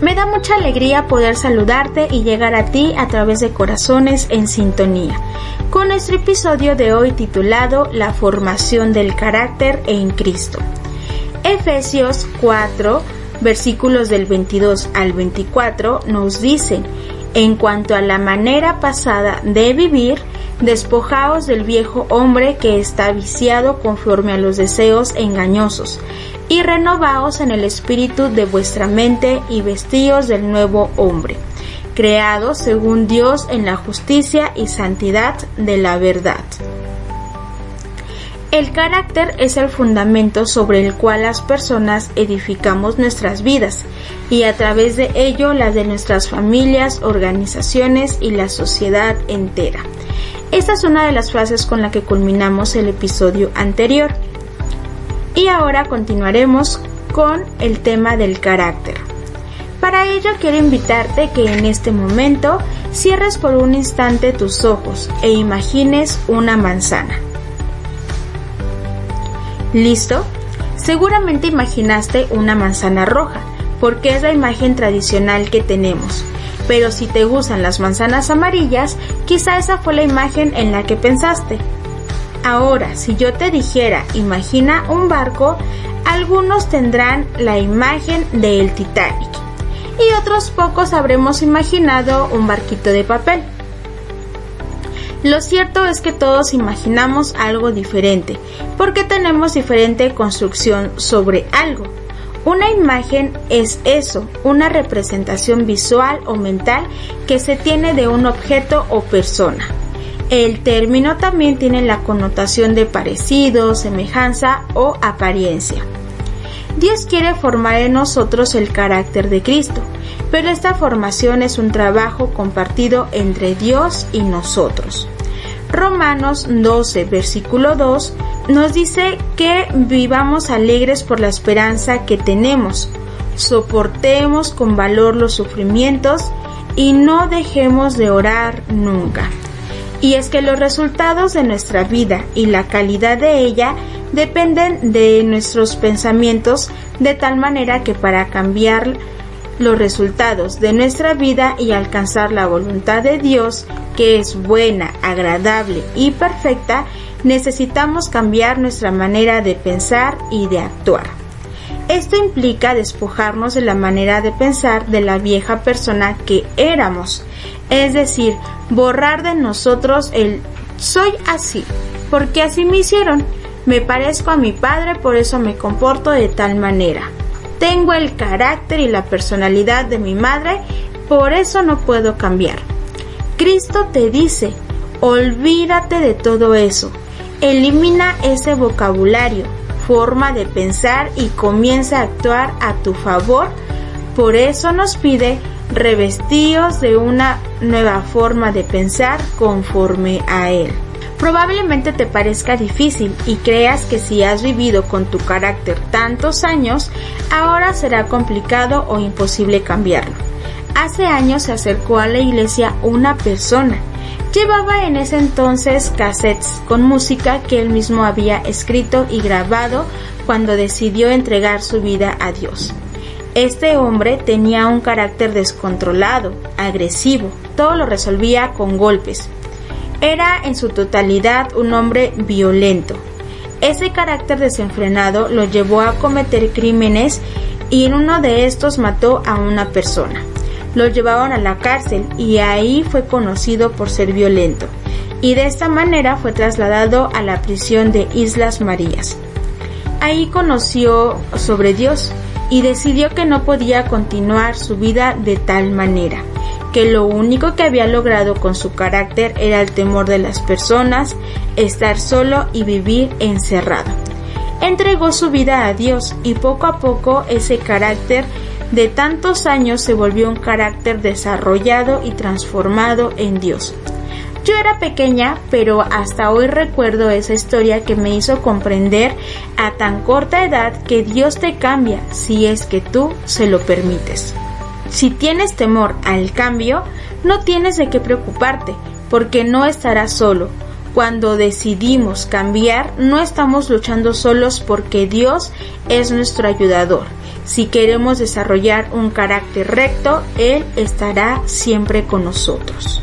Me da mucha alegría poder saludarte y llegar a ti a través de Corazones en Sintonía, con nuestro episodio de hoy titulado La formación del carácter en Cristo. Efesios 4, versículos del 22 al 24 nos dicen, en cuanto a la manera pasada de vivir, despojaos del viejo hombre que está viciado conforme a los deseos engañosos y renovaos en el espíritu de vuestra mente y vestíos del nuevo hombre, creado según Dios en la justicia y santidad de la verdad. El carácter es el fundamento sobre el cual las personas edificamos nuestras vidas y a través de ello las de nuestras familias, organizaciones y la sociedad entera. Esta es una de las frases con la que culminamos el episodio anterior. Y ahora continuaremos con el tema del carácter. Para ello quiero invitarte que en este momento cierres por un instante tus ojos e imagines una manzana. ¿Listo? Seguramente imaginaste una manzana roja, porque es la imagen tradicional que tenemos. Pero si te gustan las manzanas amarillas, quizá esa fue la imagen en la que pensaste. Ahora, si yo te dijera, imagina un barco, algunos tendrán la imagen del Titanic y otros pocos habremos imaginado un barquito de papel. Lo cierto es que todos imaginamos algo diferente, porque tenemos diferente construcción sobre algo. Una imagen es eso, una representación visual o mental que se tiene de un objeto o persona. El término también tiene la connotación de parecido, semejanza o apariencia. Dios quiere formar en nosotros el carácter de Cristo, pero esta formación es un trabajo compartido entre Dios y nosotros. Romanos 12, versículo 2 nos dice que vivamos alegres por la esperanza que tenemos, soportemos con valor los sufrimientos y no dejemos de orar nunca. Y es que los resultados de nuestra vida y la calidad de ella dependen de nuestros pensamientos de tal manera que para cambiar los resultados de nuestra vida y alcanzar la voluntad de Dios, que es buena, agradable y perfecta, necesitamos cambiar nuestra manera de pensar y de actuar. Esto implica despojarnos de la manera de pensar de la vieja persona que éramos, es decir, borrar de nosotros el soy así, porque así me hicieron, me parezco a mi padre, por eso me comporto de tal manera. Tengo el carácter y la personalidad de mi madre, por eso no puedo cambiar. Cristo te dice, olvídate de todo eso, elimina ese vocabulario, forma de pensar y comienza a actuar a tu favor. Por eso nos pide revestidos de una nueva forma de pensar conforme a Él. Probablemente te parezca difícil y creas que si has vivido con tu carácter tantos años, ahora será complicado o imposible cambiarlo. Hace años se acercó a la iglesia una persona. Llevaba en ese entonces cassettes con música que él mismo había escrito y grabado cuando decidió entregar su vida a Dios. Este hombre tenía un carácter descontrolado, agresivo, todo lo resolvía con golpes. Era en su totalidad un hombre violento. Ese carácter desenfrenado lo llevó a cometer crímenes y en uno de estos mató a una persona. Lo llevaron a la cárcel y ahí fue conocido por ser violento y de esta manera fue trasladado a la prisión de Islas Marías. Ahí conoció sobre Dios y decidió que no podía continuar su vida de tal manera, que lo único que había logrado con su carácter era el temor de las personas, estar solo y vivir encerrado. entregó su vida a Dios y poco a poco ese carácter de tantos años se volvió un carácter desarrollado y transformado en Dios. Yo era pequeña, pero hasta hoy recuerdo esa historia que me hizo comprender a tan corta edad que Dios te cambia si es que tú se lo permites. Si tienes temor al cambio, no tienes de qué preocuparte, porque no estarás solo. Cuando decidimos cambiar, no estamos luchando solos porque Dios es nuestro ayudador. Si queremos desarrollar un carácter recto, Él estará siempre con nosotros.